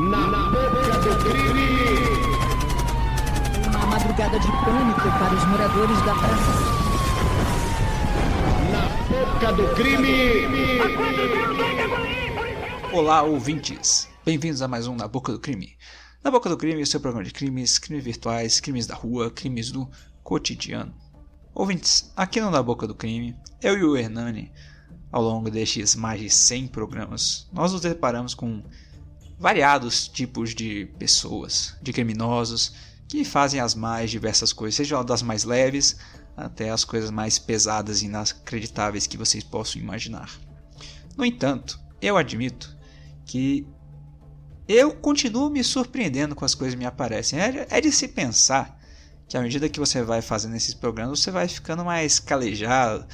Na boca do crime! Uma madrugada de pânico para os moradores da praça. Na boca do crime! Olá, ouvintes! Bem-vindos a mais um Na Boca do Crime. Na Boca do Crime, o seu programa de crimes, crimes virtuais, crimes da rua, crimes do cotidiano. Ouvintes, aqui no Na Boca do Crime, eu e o Hernani, ao longo destes mais de 100 programas, nós nos deparamos com variados tipos de pessoas, de criminosos, que fazem as mais diversas coisas, seja das mais leves até as coisas mais pesadas e inacreditáveis que vocês possam imaginar. No entanto, eu admito que eu continuo me surpreendendo com as coisas que me aparecem. É, é de se pensar que à medida que você vai fazendo esses programas, você vai ficando mais calejado,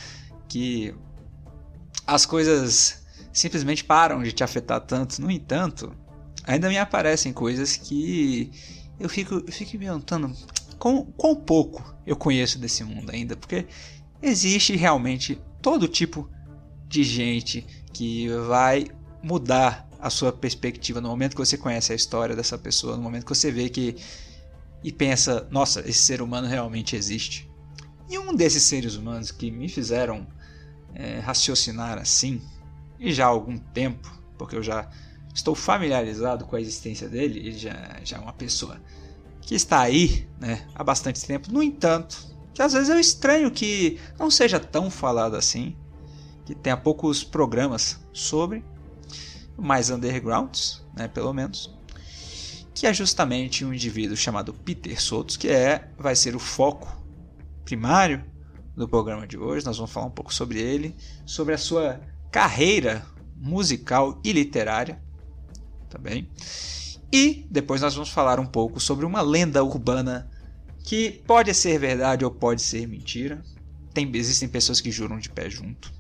que as coisas simplesmente param de te afetar tanto. No entanto, ainda me aparecem coisas que eu fico, me perguntando quão, quão pouco eu conheço desse mundo ainda, porque existe realmente todo tipo de gente que vai mudar a sua perspectiva no momento que você conhece a história dessa pessoa, no momento que você vê que e pensa, nossa, esse ser humano realmente existe. E um desses seres humanos que me fizeram é, raciocinar assim, e já há algum tempo, porque eu já estou familiarizado com a existência dele, ele já, já é uma pessoa que está aí né, há bastante tempo. No entanto, que às vezes eu estranho que não seja tão falado assim, que tenha poucos programas sobre, mais undergrounds, né, pelo menos, que é justamente um indivíduo chamado Peter Sotos, que é vai ser o foco primário do programa de hoje. Nós vamos falar um pouco sobre ele, sobre a sua carreira musical e literária, tá bem? E depois nós vamos falar um pouco sobre uma lenda urbana que pode ser verdade ou pode ser mentira. Tem, existem pessoas que juram de pé junto.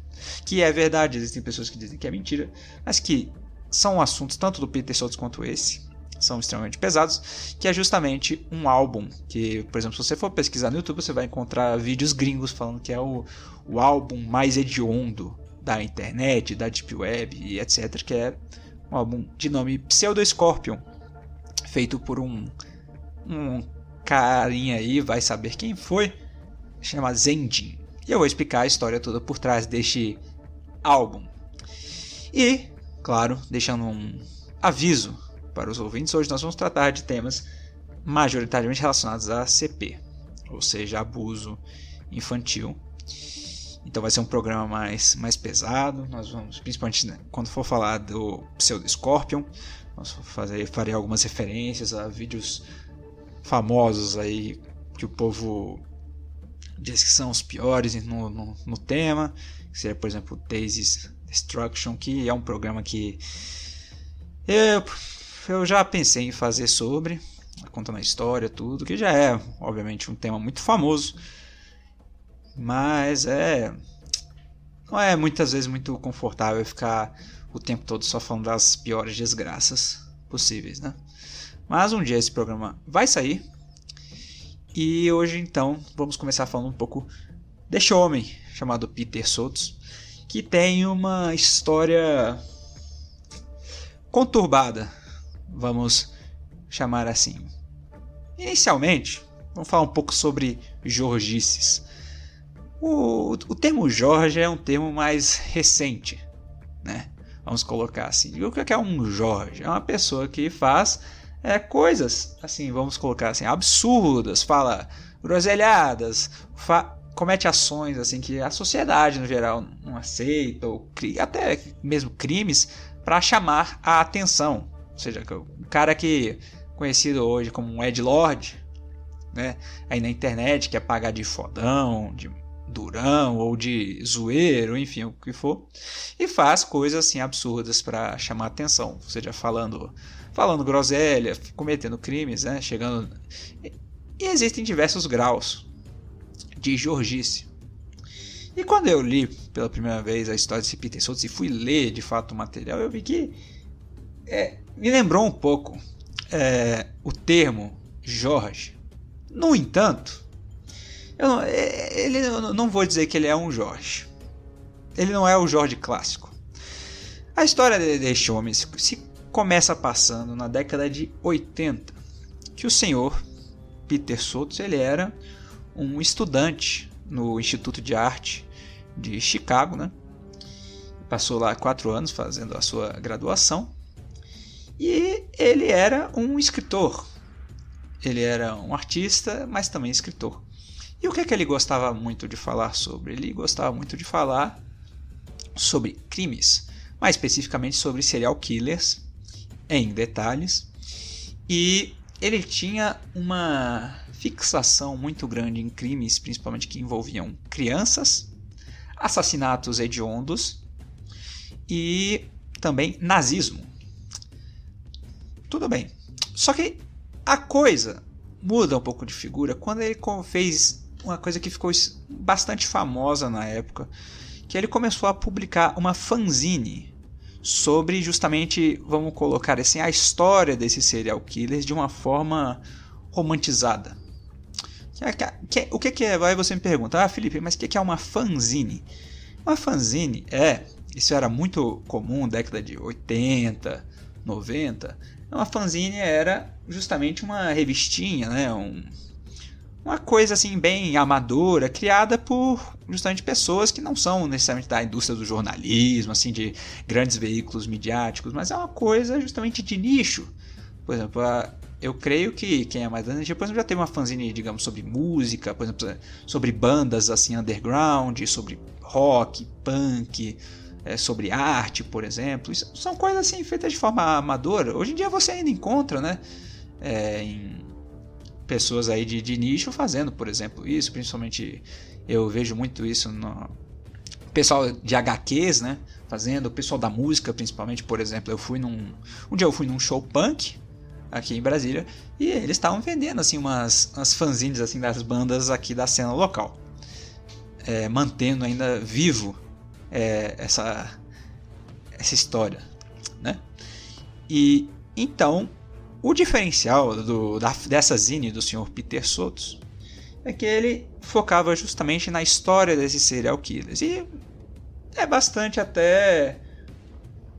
Que é verdade, existem pessoas que dizem que é mentira, mas que são assuntos tanto do Peter Sotos quanto esse, são extremamente pesados, que é justamente um álbum que, por exemplo, se você for pesquisar no YouTube, você vai encontrar vídeos gringos falando que é o, o álbum mais hediondo da internet, da deep web e etc, que é um álbum de nome Pseudo Scorpion, feito por um um carinha aí, vai saber quem foi, chama Zendin. E eu vou explicar a história toda por trás deste álbum. E, claro, deixando um aviso para os ouvintes, hoje nós vamos tratar de temas majoritariamente relacionados a CP, ou seja, abuso infantil. Então vai ser um programa mais, mais pesado. Nós vamos, principalmente né, quando for falar do Pseudo Scorpion, nós fazer, farei algumas referências a vídeos famosos aí que o povo diz que são os piores no, no, no tema, que seria, por exemplo, Daisy's Destruction, que é um programa que eu, eu já pensei em fazer sobre, contando a história, tudo, que já é, obviamente, um tema muito famoso, mas é. Não é muitas vezes muito confortável ficar o tempo todo só falando das piores desgraças possíveis, né? Mas um dia esse programa vai sair. E hoje então vamos começar falando um pouco deste homem chamado Peter Sotos, que tem uma história conturbada, vamos chamar assim. Inicialmente, vamos falar um pouco sobre Jorgices. O, o termo Jorge é um termo mais recente, né? Vamos colocar assim. O que é um Jorge? É uma pessoa que faz é, coisas, assim, vamos colocar assim, absurdas, fala groselhadas, fa comete ações assim que a sociedade no geral não aceita, ou até mesmo crimes para chamar a atenção. Ou seja, o cara que conhecido hoje como um Ed Lord, né, aí na internet que é pagar de fodão, de durão ou de zoeiro, enfim, o que for, e faz coisas assim absurdas para chamar atenção, ou seja, falando falando groselha, cometendo crimes, né, chegando e existem diversos graus de jorgice. E quando eu li pela primeira vez a história de Peter Sotos e fui ler de fato o material, eu vi que é, me lembrou um pouco é, o termo Jorge. No entanto, eu não, é, ele, eu não vou dizer que ele é um Jorge. Ele não é o Jorge clássico. A história deste homem se começa passando na década de 80, que o senhor Peter Sotos ele era um estudante no Instituto de Arte de Chicago, né? Passou lá quatro anos fazendo a sua graduação e ele era um escritor. Ele era um artista, mas também escritor. E o que é que ele gostava muito de falar sobre? Ele gostava muito de falar sobre crimes, mais especificamente sobre serial killers, em detalhes. E ele tinha uma fixação muito grande em crimes, principalmente que envolviam crianças, assassinatos hediondos e também nazismo. Tudo bem. Só que a coisa muda um pouco de figura quando ele fez uma coisa que ficou bastante famosa na época, que ele começou a publicar uma fanzine sobre justamente, vamos colocar assim, a história desses serial killers de uma forma romantizada. o que, que é? Vai você me pergunta, ah Felipe, mas o que, que é uma fanzine? Uma fanzine é, isso era muito comum década de 80, 90. Uma fanzine era justamente uma revistinha, né? Um, uma coisa assim bem amadora, criada por justamente pessoas que não são necessariamente da indústria do jornalismo, assim de grandes veículos midiáticos, mas é uma coisa justamente de nicho. Por exemplo, eu creio que quem é mais antigo, por exemplo, já teve uma fanzine, digamos, sobre música, por exemplo, sobre bandas assim underground, sobre rock, punk, é, sobre arte, por exemplo. Isso são coisas assim feitas de forma amadora. Hoje em dia você ainda encontra, né? É, em pessoas aí de, de nicho fazendo, por exemplo, isso. Principalmente eu vejo muito isso no pessoal de HQs, né? Fazendo, o pessoal da música, principalmente, por exemplo, eu fui num. Um dia eu fui num show punk aqui em Brasília e eles estavam vendendo assim umas, umas fanzines assim das bandas aqui da cena local, é, mantendo ainda vivo é, essa essa história, né? E então o diferencial do, da, dessa zine do Sr. Peter Sotos é que ele focava justamente na história desses serial killers. E é bastante até.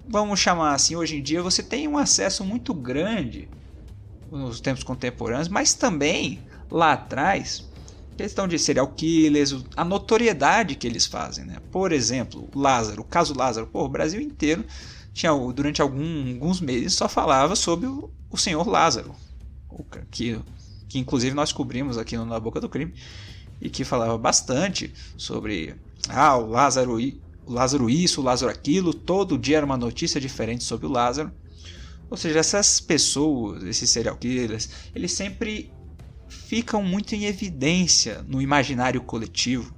Vamos chamar assim, hoje em dia você tem um acesso muito grande nos tempos contemporâneos, mas também lá atrás, questão de serial killers, a notoriedade que eles fazem. Né? Por exemplo, Lázaro, o caso Lázaro, pô, o Brasil inteiro tinha durante algum, alguns meses só falava sobre o, o senhor Lázaro, que, que inclusive nós cobrimos aqui no Na Boca do Crime, e que falava bastante sobre ah, o Lázaro, o Lázaro isso, o Lázaro aquilo, todo dia era uma notícia diferente sobre o Lázaro. Ou seja, essas pessoas, esses serial killers, eles sempre ficam muito em evidência no imaginário coletivo.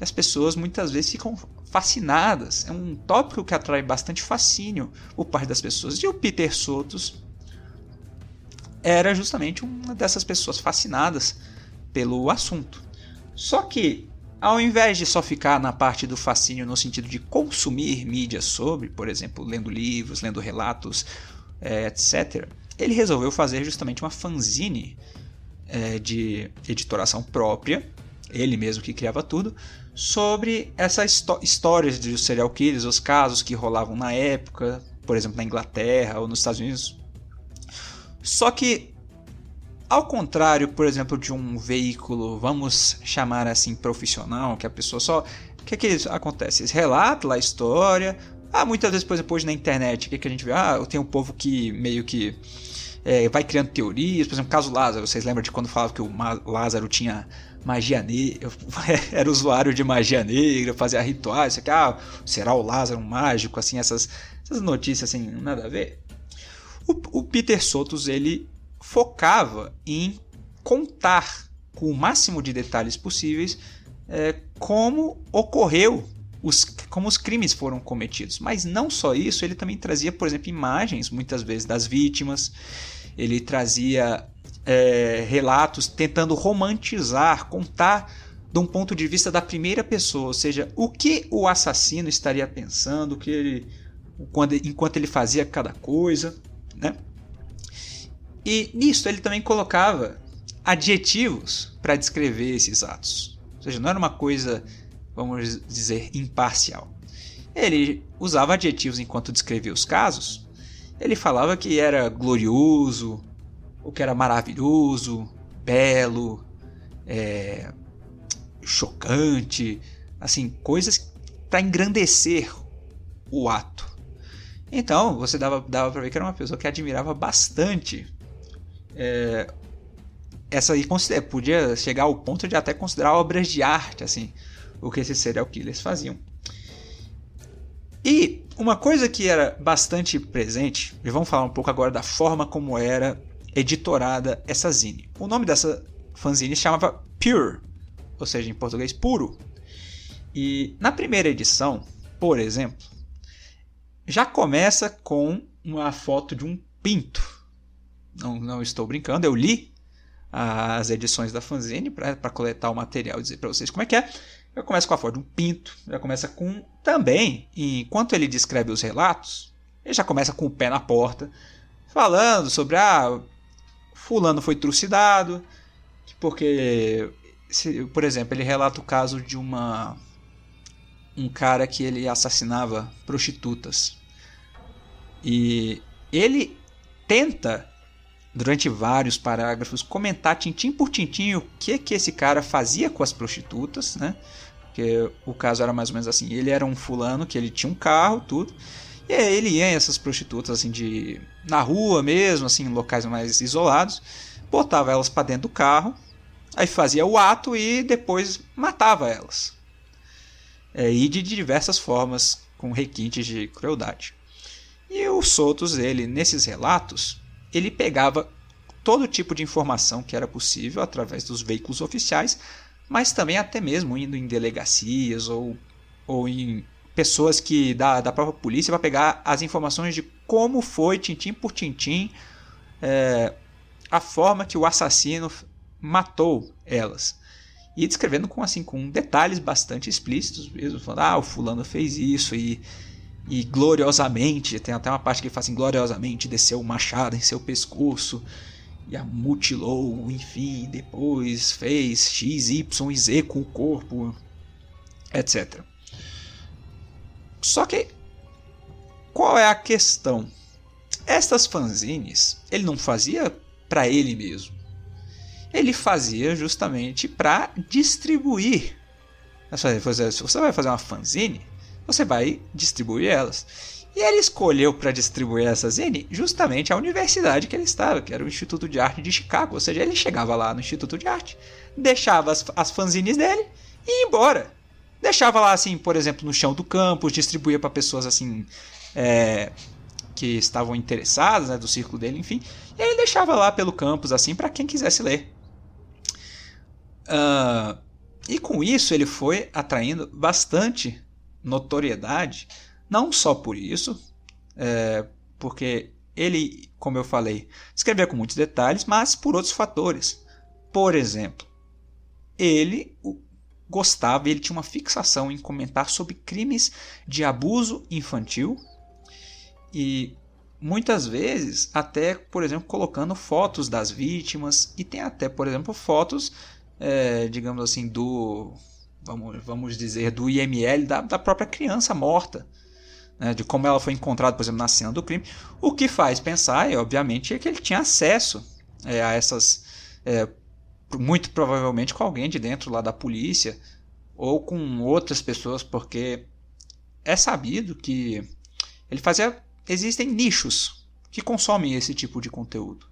E as pessoas muitas vezes ficam fascinadas. É um tópico que atrai bastante fascínio por parte das pessoas. E o Peter Sotos era justamente uma dessas pessoas fascinadas pelo assunto. Só que, ao invés de só ficar na parte do fascínio no sentido de consumir mídia sobre, por exemplo, lendo livros, lendo relatos, é, etc., ele resolveu fazer justamente uma fanzine é, de editoração própria, ele mesmo que criava tudo, sobre essas histórias de serial killers, os casos que rolavam na época, por exemplo, na Inglaterra ou nos Estados Unidos. Só que, ao contrário, por exemplo, de um veículo, vamos chamar assim, profissional, que a pessoa só. O que, é que acontece? Eles relatam lá a história. Ah, muitas vezes, por exemplo, hoje na internet, o que, é que a gente vê? Ah, tem um povo que meio que é, vai criando teorias. Por exemplo, caso Lázaro. Vocês lembram de quando falava que o Lázaro tinha magia negra, era usuário de magia negra, fazia rituais, isso aqui, ah, será o Lázaro um mágico, assim, essas, essas notícias assim, nada a ver. O, o Peter Sotos, ele focava em contar com o máximo de detalhes possíveis é, como ocorreu os, como os crimes foram cometidos. Mas não só isso, ele também trazia, por exemplo, imagens, muitas vezes, das vítimas. Ele trazia é, relatos tentando romantizar, contar de um ponto de vista da primeira pessoa, ou seja, o que o assassino estaria pensando, o que ele, quando, enquanto ele fazia cada coisa, né? E nisso ele também colocava adjetivos para descrever esses atos, ou seja, não era uma coisa, vamos dizer, imparcial. Ele usava adjetivos enquanto descrevia os casos ele falava que era glorioso, o que era maravilhoso, belo, é, chocante, assim, coisas para engrandecer o ato. Então, você dava, dava para ver que era uma pessoa que admirava bastante é, essa e podia chegar ao ponto de até considerar obras de arte, assim, o que esses serial killers faziam. E uma coisa que era bastante presente, e vamos falar um pouco agora da forma como era editorada essa zine. O nome dessa fanzine se chamava Pure, ou seja, em português puro. E na primeira edição, por exemplo, já começa com uma foto de um pinto. Não, não estou brincando, eu li as edições da fanzine para coletar o material e dizer para vocês como é que é. Já começa com a foto de um pinto, já começa com também, enquanto ele descreve os relatos, ele já começa com o pé na porta, falando sobre ah, fulano foi trucidado, porque se, por exemplo, ele relata o caso de uma um cara que ele assassinava prostitutas. E ele tenta durante vários parágrafos comentar tintim por tintim o que que esse cara fazia com as prostitutas, né? Porque o caso era mais ou menos assim, ele era um fulano que ele tinha um carro, tudo. E aí ele ia em essas prostitutas assim de na rua mesmo, assim, em locais mais isolados, botava elas para dentro do carro Aí fazia o ato e depois matava elas. É, e de diversas formas, com requintes de crueldade. E o Sotos, ele, nesses relatos, ele pegava todo tipo de informação que era possível através dos veículos oficiais, mas também até mesmo indo em delegacias ou, ou em pessoas que da, da própria polícia para pegar as informações de como foi, tintim por tintim, é, a forma que o assassino matou elas. E descrevendo com assim com detalhes bastante explícitos mesmo, falando, ah, o fulano fez isso e, e gloriosamente, tem até uma parte que fala assim, gloriosamente desceu o machado em seu pescoço e a mutilou, enfim, depois fez X, Y Z com o corpo, etc. Só que qual é a questão? Estas fanzines ele não fazia para ele mesmo ele fazia justamente para distribuir. Se você vai fazer uma fanzine, você vai distribuir elas. E ele escolheu para distribuir essa zine justamente a universidade que ele estava, que era o Instituto de Arte de Chicago. Ou seja, ele chegava lá no Instituto de Arte, deixava as, as fanzines dele e ia embora. Deixava lá, assim, por exemplo, no chão do campus, distribuía para pessoas assim é, que estavam interessadas, né, do círculo dele, enfim. E ele deixava lá pelo campus, assim, para quem quisesse ler. Uh, e com isso ele foi atraindo bastante notoriedade, não só por isso, é, porque ele, como eu falei, escrevia com muitos detalhes, mas por outros fatores. Por exemplo, ele gostava, ele tinha uma fixação em comentar sobre crimes de abuso infantil e muitas vezes até, por exemplo, colocando fotos das vítimas e tem até, por exemplo, fotos é, digamos assim, do vamos, vamos dizer, do IML da, da própria criança morta. Né, de como ela foi encontrada, por exemplo, na cena do crime. O que faz pensar, obviamente, é que ele tinha acesso é, a essas. É, muito provavelmente com alguém de dentro lá da polícia ou com outras pessoas, porque é sabido que ele fazia. Existem nichos que consomem esse tipo de conteúdo.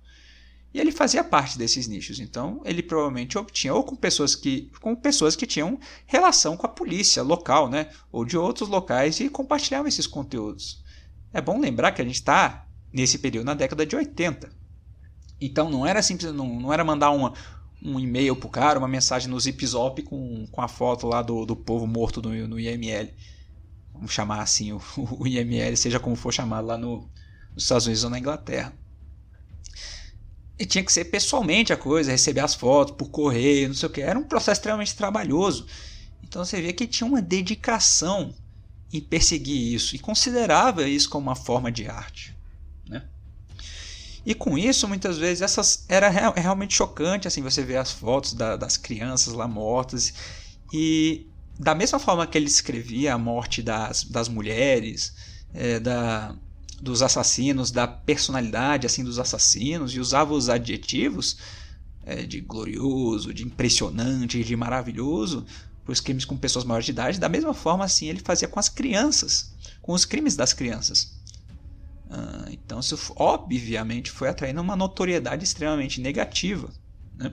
E ele fazia parte desses nichos. Então, ele provavelmente obtinha ou com pessoas que, com pessoas que tinham relação com a polícia local, né? Ou de outros locais e compartilhavam esses conteúdos. É bom lembrar que a gente está nesse período na década de 80. Então não era simples, não, não era mandar uma, um e-mail pro cara, uma mensagem no Zip Zop com, com a foto lá do, do povo morto no, no IML. Vamos chamar assim o, o IML, seja como for chamado lá no, nos Estados Unidos ou na Inglaterra. E tinha que ser pessoalmente a coisa, receber as fotos por correio, não sei o que. Era um processo extremamente trabalhoso. Então você vê que tinha uma dedicação em perseguir isso e considerava isso como uma forma de arte. Né? E com isso, muitas vezes, essas era real, é realmente chocante assim você ver as fotos da, das crianças lá mortas. E da mesma forma que ele escrevia a morte das, das mulheres, é, da, dos assassinos, da personalidade assim dos assassinos e usava os adjetivos é, de glorioso, de impressionante, de maravilhoso para os crimes com pessoas maiores de idade. Da mesma forma, assim, ele fazia com as crianças, com os crimes das crianças. Ah, então, isso obviamente foi atraindo uma notoriedade extremamente negativa. Né?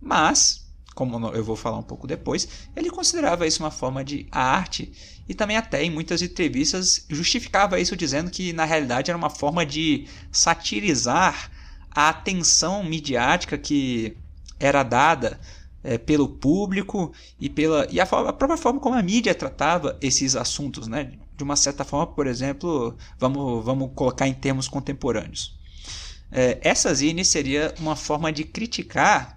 Mas, como eu vou falar um pouco depois, ele considerava isso uma forma de arte e também até em muitas entrevistas justificava isso dizendo que na realidade era uma forma de satirizar a atenção midiática que era dada é, pelo público e pela e a, a, própria forma como a mídia tratava esses assuntos, né? De uma certa forma, por exemplo, vamos, vamos colocar em termos contemporâneos. É, essa zine seria uma forma de criticar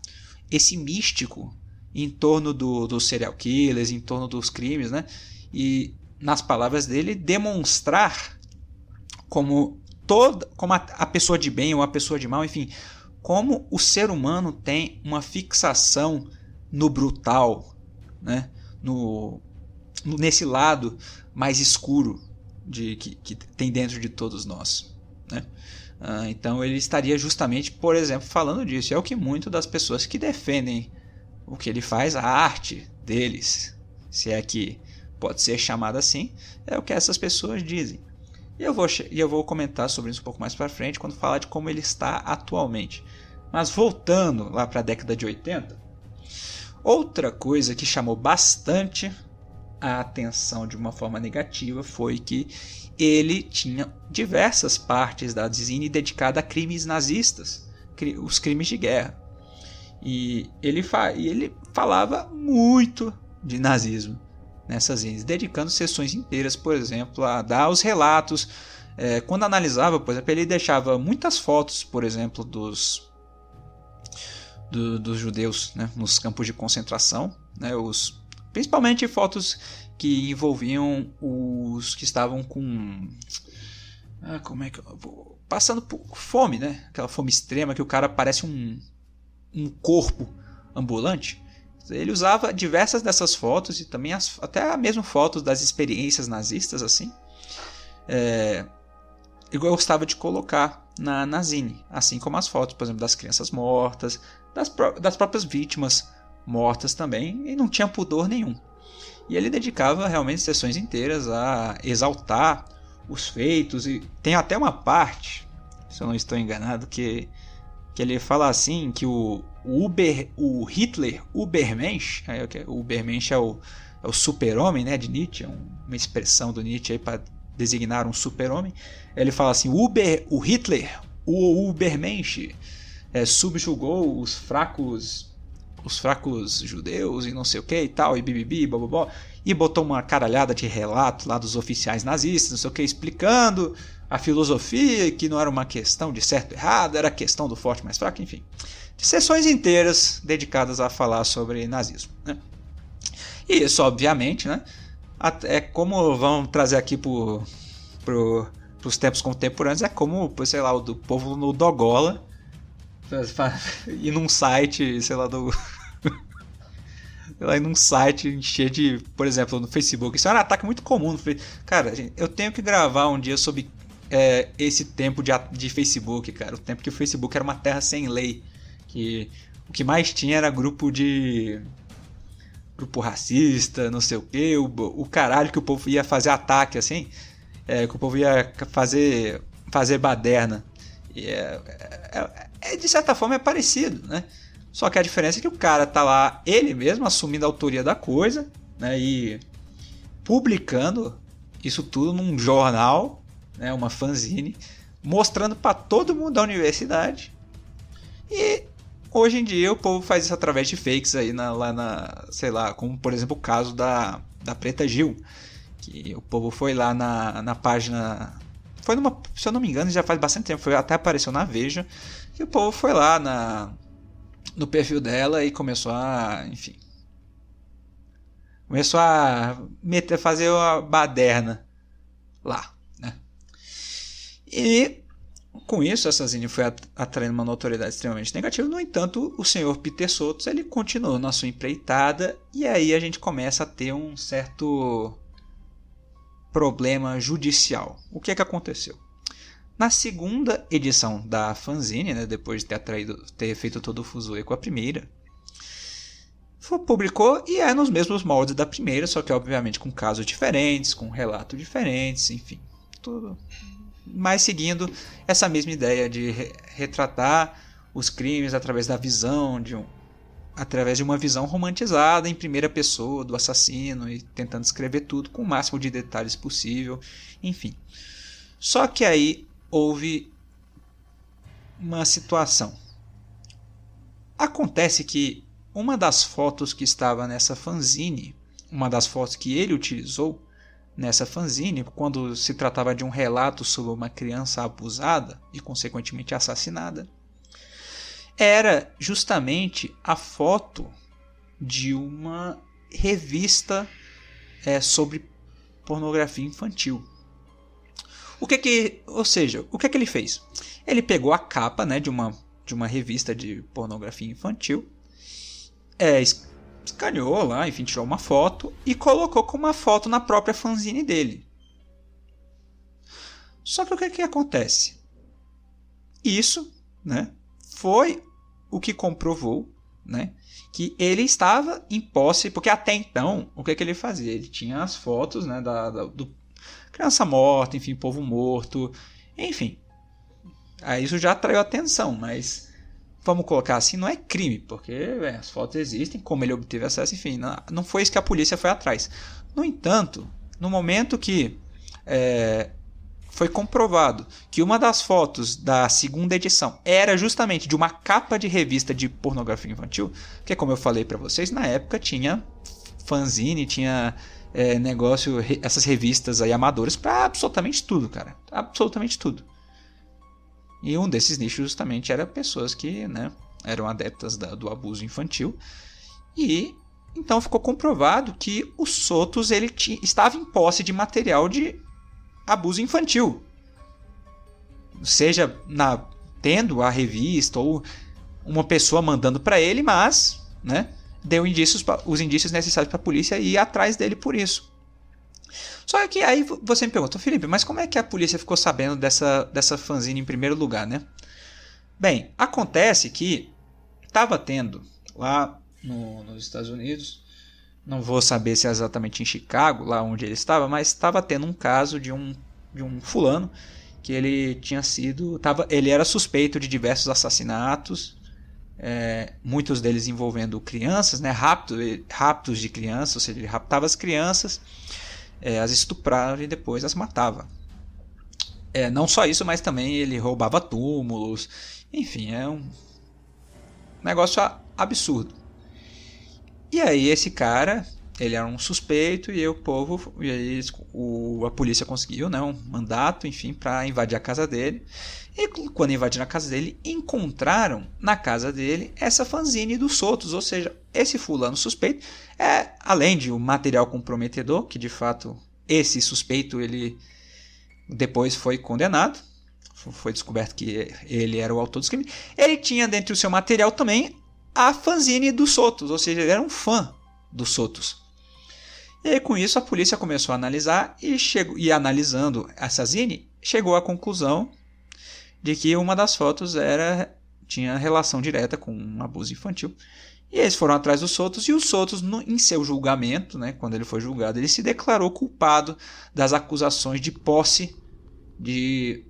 esse místico em torno do, dos serial killers, em torno dos crimes, né? E, nas palavras dele, demonstrar como toda, como a, a pessoa de bem ou a pessoa de mal, enfim, como o ser humano tem uma fixação no brutal, né? no, nesse lado mais escuro de que, que tem dentro de todos nós. Né? Ah, então ele estaria justamente, por exemplo, falando disso. É o que muitas das pessoas que defendem o que ele faz, a arte deles, se é que pode ser chamada assim, é o que essas pessoas dizem. E eu vou, eu vou comentar sobre isso um pouco mais para frente quando falar de como ele está atualmente. Mas voltando lá para a década de 80, outra coisa que chamou bastante a atenção de uma forma negativa foi que ele tinha diversas partes da zine dedicada a crimes nazistas, os crimes de guerra. E ele, fa ele falava muito de nazismo nessas zines, dedicando sessões inteiras, por exemplo, a dar os relatos. É, quando analisava, por exemplo, ele deixava muitas fotos, por exemplo, dos, do, dos judeus né, nos campos de concentração, né, os, principalmente fotos que envolviam os que estavam com. Ah, como é que. Passando por fome, né? Aquela fome extrema que o cara parece um, um corpo ambulante. Ele usava diversas dessas fotos e também as, até mesmo fotos das experiências nazistas assim. É, eu gostava de colocar na, na zine, assim como as fotos, por exemplo, das crianças mortas, das, das próprias vítimas mortas também, e não tinha pudor nenhum. E ele dedicava realmente sessões inteiras a exaltar os feitos, e tem até uma parte, se eu não estou enganado, que, que ele fala assim, que o, o Uber, o Hitler Ubermensch, é, o Ubermensch é o, é o super-homem né, de Nietzsche, é uma expressão do Nietzsche para designar um super-homem. Ele fala assim: Uber, o Hitler, o Ubermensch, é, subjugou os fracos os fracos judeus e não sei o que e tal, e bibibi, bababó, e botou uma caralhada de relato lá dos oficiais nazistas, não sei o que, explicando a filosofia, que não era uma questão de certo e errado, era questão do forte mais fraco, enfim de sessões inteiras dedicadas a falar sobre nazismo. Né? E isso, obviamente, né, é como vamos trazer aqui para pro, os tempos contemporâneos, é como, sei lá, o do povo no Dogola ir num site, sei lá, do. Lá, ir num site cheio de, por exemplo, no Facebook. Isso é um ataque muito comum. Cara, eu tenho que gravar um dia sobre é, esse tempo de, de Facebook, cara. O tempo que o Facebook era uma terra sem lei que o que mais tinha era grupo de grupo racista, não sei o que, o, o caralho que o povo ia fazer ataque assim, é, que o povo ia fazer fazer baderna. E é, é, é, de certa forma é parecido, né? Só que a diferença é que o cara tá lá, ele mesmo assumindo a autoria da coisa, né? E publicando isso tudo num jornal, né? Uma fanzine, mostrando para todo mundo da universidade. E Hoje em dia o povo faz isso através de fakes aí na, lá na, sei lá, como por exemplo o caso da, da Preta Gil, que o povo foi lá na, na página, foi numa, se eu não me engano, já faz bastante tempo, foi até apareceu na Veja, que o povo foi lá na no perfil dela e começou a, enfim, começou a meter, fazer uma baderna lá, né? E com isso, essa zine foi atraindo uma notoriedade extremamente negativa. No entanto, o senhor Peter Sotos ele continuou na sua empreitada e aí a gente começa a ter um certo problema judicial. O que é que aconteceu? Na segunda edição da fanzine, né, depois de ter, atraído, ter feito todo o fuzuê com a primeira, publicou e é nos mesmos moldes da primeira, só que obviamente com casos diferentes, com relatos diferentes, enfim, tudo. Mas seguindo essa mesma ideia de re retratar os crimes através da visão de um, através de uma visão romantizada em primeira pessoa do assassino e tentando escrever tudo com o máximo de detalhes possível, enfim. Só que aí houve uma situação. Acontece que uma das fotos que estava nessa fanzine, uma das fotos que ele utilizou nessa fanzine, quando se tratava de um relato sobre uma criança abusada e consequentemente assassinada, era justamente a foto de uma revista é, sobre pornografia infantil. O que que, ou seja, o que que ele fez? Ele pegou a capa, né, de uma de uma revista de pornografia infantil, é, escaneou lá, enfim, tirou uma foto e colocou como uma foto na própria fanzine dele. Só que o que que acontece? Isso, né, foi o que comprovou, né, que ele estava em posse, porque até então, o que que ele fazia? Ele tinha as fotos, né, da, da do criança morta, enfim, povo morto, enfim. Aí isso já atraiu atenção, mas vamos colocar assim, não é crime, porque é, as fotos existem, como ele obteve acesso, enfim, não, não, foi isso que a polícia foi atrás. No entanto, no momento que é, foi comprovado que uma das fotos da segunda edição era justamente de uma capa de revista de pornografia infantil, que como eu falei para vocês, na época tinha fanzine, tinha é, negócio, essas revistas aí amadoras para absolutamente tudo, cara. Absolutamente tudo. E um desses nichos justamente era pessoas que né, eram adeptas da, do abuso infantil. E então ficou comprovado que o Sotos ele estava em posse de material de abuso infantil. Seja na, tendo a revista ou uma pessoa mandando para ele, mas né, deu indícios, os indícios necessários para a polícia ir atrás dele por isso. Só que aí você me pergunta, Felipe, mas como é que a polícia ficou sabendo dessa, dessa fanzine em primeiro lugar, né? Bem, acontece que estava tendo lá no, nos Estados Unidos, não vou saber se é exatamente em Chicago, lá onde ele estava, mas estava tendo um caso de um, de um fulano que ele tinha sido, tava, ele era suspeito de diversos assassinatos é, muitos deles envolvendo crianças, né, raptos, raptos de crianças, ou seja, ele raptava as crianças, é, as estuprava e depois as matava. É, não só isso, mas também ele roubava túmulos, enfim, é um negócio absurdo. E aí esse cara, ele era um suspeito e o povo, e aí o, a polícia conseguiu, né, um mandato, enfim, para invadir a casa dele. E quando invadiram a casa dele, encontraram na casa dele essa fanzine dos Sotos, ou seja, esse fulano suspeito é além de um material comprometedor, que de fato esse suspeito ele depois foi condenado, foi descoberto que ele era o autor dos crimes. Ele tinha dentro do seu material também a fanzine dos Sotos, ou seja, ele era um fã dos Sotos. E com isso a polícia começou a analisar e, chegou, e analisando essa zine, chegou à conclusão de que uma das fotos era tinha relação direta com um abuso infantil. E eles foram atrás dos Sotos e o Sotos, no, em seu julgamento, né, quando ele foi julgado, ele se declarou culpado das acusações de posse de,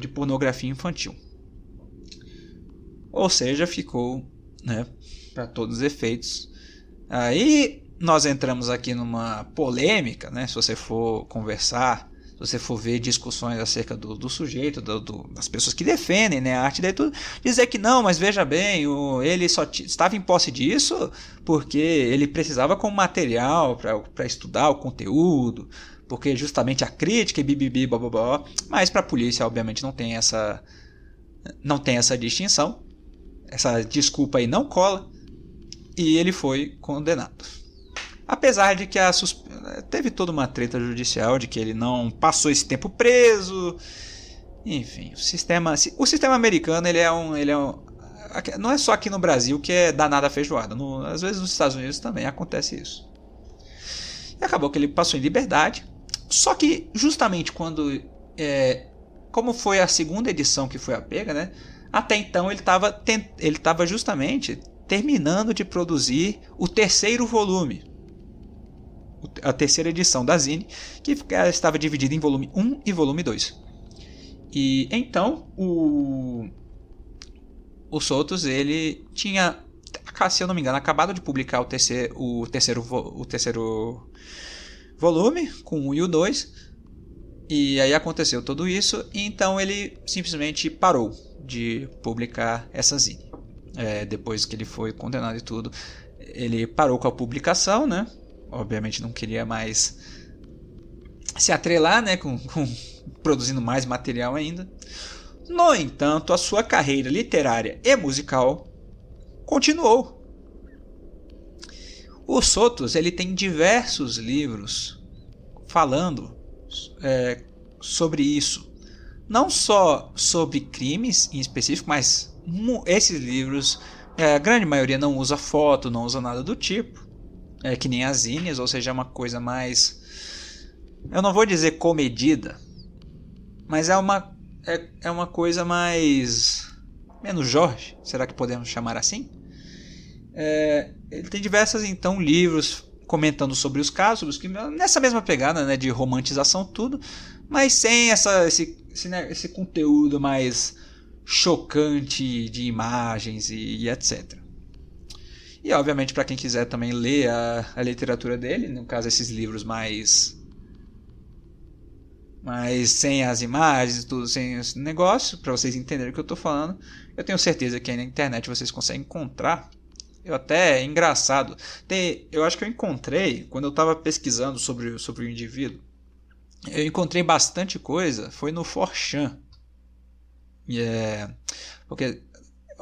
de pornografia infantil. Ou seja, ficou, né, para todos os efeitos. Aí nós entramos aqui numa polêmica, né, se você for conversar você for ver discussões acerca do, do sujeito, do, do, das pessoas que defendem né, a arte dele, tudo, dizer que não, mas veja bem, o, ele só estava em posse disso porque ele precisava como material para estudar o conteúdo, porque justamente a crítica e bibibi, blá, blá, blá. mas para a polícia, obviamente, não tem essa não tem essa distinção, essa desculpa aí não cola, e ele foi condenado. Apesar de que a suspe... teve toda uma treta judicial de que ele não passou esse tempo preso. Enfim, o sistema, o sistema americano ele é um, ele é um, não é só aqui no Brasil que é danada a feijoada. No, às vezes nos Estados Unidos também acontece isso. E acabou que ele passou em liberdade. Só que justamente quando é, como foi a segunda edição que foi a pega, né? Até então ele estava ele tava justamente terminando de produzir o terceiro volume, a terceira edição da Zine, que estava dividida em volume 1 e volume 2. E então o o Sotos ele tinha, se eu não me engano, acabado de publicar o terceiro o terceiro o terceiro volume com o 1 e o 2. E aí aconteceu tudo isso, e então ele simplesmente parou de publicar essa zine. É, depois que ele foi condenado e tudo, ele parou com a publicação, né? Obviamente não queria mais se atrelar, né? Com, com produzindo mais material ainda. No entanto, a sua carreira literária e musical continuou. O Sotos ele tem diversos livros falando é, sobre isso não só sobre crimes em específico, mas esses livros, é, a grande maioria não usa foto, não usa nada do tipo, é que nem as zines, ou seja, é uma coisa mais, eu não vou dizer comedida, mas é uma é, é uma coisa mais menos Jorge, será que podemos chamar assim? É, ele tem diversos então livros comentando sobre os casos, que nessa mesma pegada né, de romantização tudo, mas sem essa, esse esse, né, esse conteúdo mais chocante de imagens e, e etc. E obviamente para quem quiser também ler a, a literatura dele, no caso esses livros mais mas sem as imagens, tudo sem esse negócio, para vocês entenderem o que eu estou falando, eu tenho certeza que aí na internet vocês conseguem encontrar. Eu até é engraçado. Tem, eu acho que eu encontrei quando eu estava pesquisando sobre, sobre o indivíduo eu encontrei bastante coisa foi no Forchan. É, porque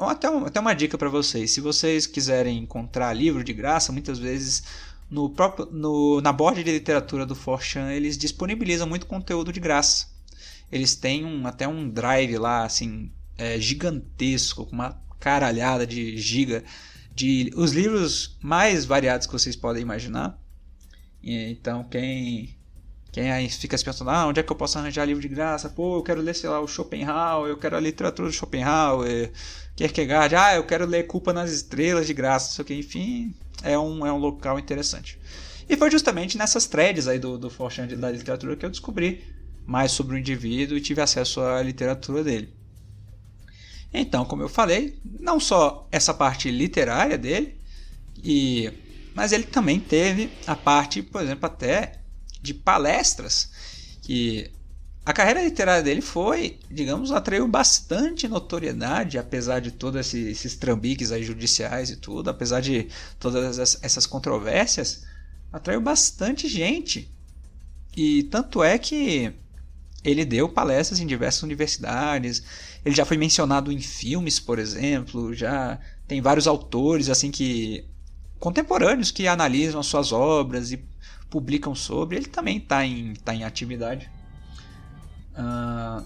até, uma, até uma dica para vocês, se vocês quiserem encontrar livro de graça, muitas vezes no próprio no, na borda de literatura do Forchan eles disponibilizam muito conteúdo de graça. Eles têm um, até um drive lá assim é, gigantesco com uma caralhada de giga de os livros mais variados que vocês podem imaginar. Então quem quem aí fica se pensando, ah, onde é que eu posso arranjar livro de graça? Pô, eu quero ler, sei lá, o Schopenhauer, eu quero a literatura do Schopenhauer, Kierkegaard, ah, eu quero ler Culpa nas Estrelas de graça, não sei o que, enfim, é um, é um local interessante. E foi justamente nessas threads aí do, do Forchan da literatura que eu descobri mais sobre o indivíduo e tive acesso à literatura dele. Então, como eu falei, não só essa parte literária dele, e mas ele também teve a parte, por exemplo, até de palestras que a carreira literária dele foi, digamos, atraiu bastante notoriedade, apesar de todos esses, esses trambiques aí judiciais e tudo, apesar de todas essas controvérsias, atraiu bastante gente. E tanto é que ele deu palestras em diversas universidades, ele já foi mencionado em filmes, por exemplo, já tem vários autores assim que contemporâneos que analisam as suas obras e publicam sobre, ele também está em, tá em atividade. Uh,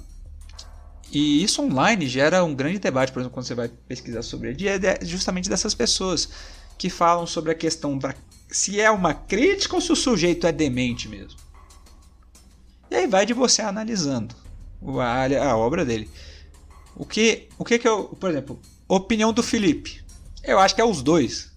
e isso online gera um grande debate, por exemplo, quando você vai pesquisar sobre ele, é justamente dessas pessoas que falam sobre a questão da se é uma crítica ou se o sujeito é demente mesmo. E aí vai de você analisando a, a obra dele. O que, o que que eu, por exemplo, opinião do Felipe. Eu acho que é os dois.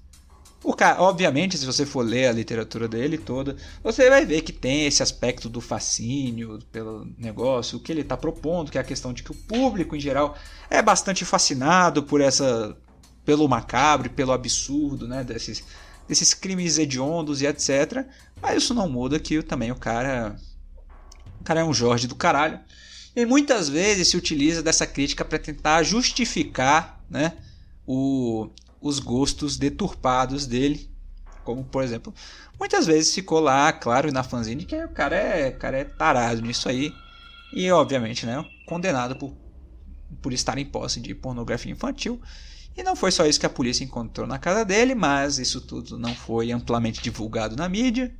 O cara, obviamente, se você for ler a literatura dele toda, você vai ver que tem esse aspecto do fascínio pelo negócio, o que ele está propondo, que é a questão de que o público em geral é bastante fascinado por essa pelo macabro, pelo absurdo, né, desses desses crimes hediondos e etc. Mas isso não muda que também o cara o cara é um Jorge do caralho. E muitas vezes se utiliza dessa crítica para tentar justificar, né, o os gostos deturpados dele. Como, por exemplo, muitas vezes ficou lá, claro, na fanzine que o cara é, o cara é tarado nisso aí. E, obviamente, né, condenado por, por estar em posse de pornografia infantil. E não foi só isso que a polícia encontrou na casa dele, mas isso tudo não foi amplamente divulgado na mídia.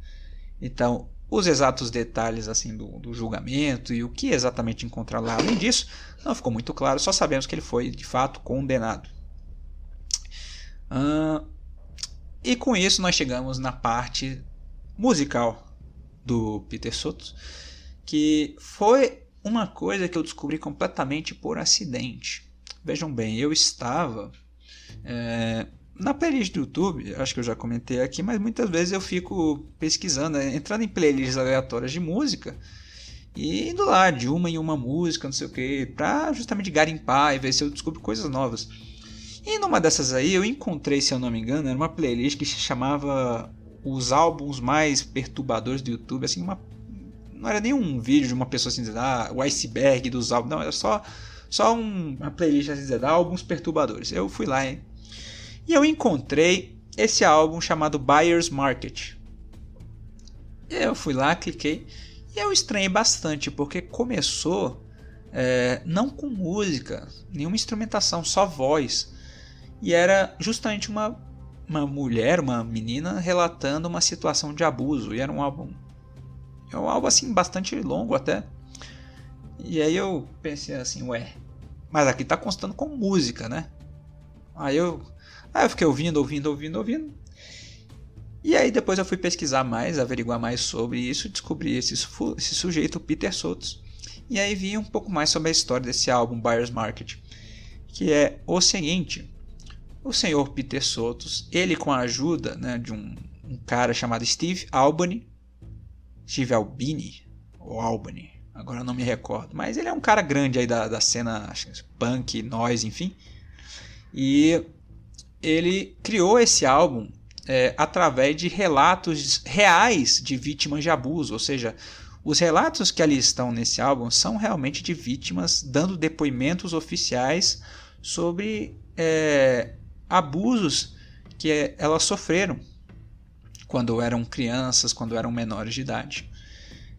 Então, os exatos detalhes assim do, do, julgamento e o que exatamente encontrar lá além disso não ficou muito claro, só sabemos que ele foi de fato condenado. Uh, e com isso nós chegamos na parte musical do Peter Soto, que foi uma coisa que eu descobri completamente por acidente. Vejam bem, eu estava é, na playlist do YouTube, acho que eu já comentei aqui, mas muitas vezes eu fico pesquisando, né, entrando em playlists aleatórias de música e indo lá de uma em uma música, não sei o que, pra justamente garimpar e ver se eu descubro coisas novas. E numa dessas aí eu encontrei, se eu não me engano, era uma playlist que se chamava Os Álbuns Mais Perturbadores do YouTube, assim, uma não era nenhum vídeo de uma pessoa assim dizendo, ah, o iceberg dos álbuns, não, era só, só um, uma playlist assim dizendo, ah, álbuns perturbadores. Eu fui lá hein? e eu encontrei esse álbum chamado Buyer's Market. Eu fui lá, cliquei e eu estranhei bastante porque começou é, não com música, nenhuma instrumentação, só voz. E era justamente uma, uma mulher, uma menina relatando uma situação de abuso. E era um álbum é um álbum assim bastante longo até. E aí eu pensei assim, ué, mas aqui tá constando com música, né? Aí eu, aí eu fiquei ouvindo, ouvindo, ouvindo, ouvindo. E aí depois eu fui pesquisar mais, averiguar mais sobre isso, descobri esse, esse sujeito, Peter Sotos. E aí vi um pouco mais sobre a história desse álbum Buyer's Market, que é o seguinte: o senhor Peter Sotos, ele com a ajuda né, de um, um cara chamado Steve Albany, Steve Albini, ou Albany, agora não me recordo, mas ele é um cara grande aí da, da cena acho, punk, noise, enfim. E ele criou esse álbum é, através de relatos reais de vítimas de abuso, ou seja, os relatos que ali estão nesse álbum são realmente de vítimas dando depoimentos oficiais sobre é, abusos que elas sofreram quando eram crianças, quando eram menores de idade.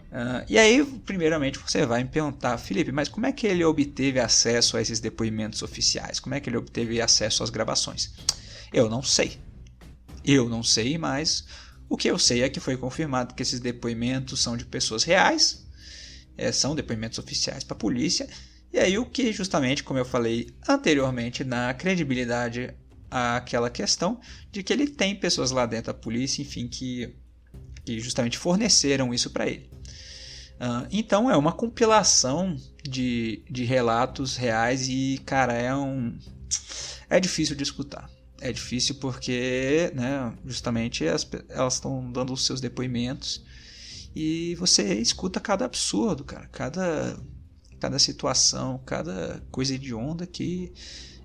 Uh, e aí, primeiramente, você vai me perguntar, Felipe, mas como é que ele obteve acesso a esses depoimentos oficiais? Como é que ele obteve acesso às gravações? Eu não sei. Eu não sei, mas o que eu sei é que foi confirmado que esses depoimentos são de pessoas reais, é, são depoimentos oficiais para a polícia, e aí o que justamente, como eu falei anteriormente, na credibilidade aquela questão de que ele tem pessoas lá dentro da polícia, enfim, que, que justamente forneceram isso para ele. Uh, então é uma compilação de, de relatos reais e, cara, é um. É difícil de escutar. É difícil porque, né, justamente as, elas estão dando os seus depoimentos e você escuta cada absurdo, cara, cada, cada situação, cada coisa de onda que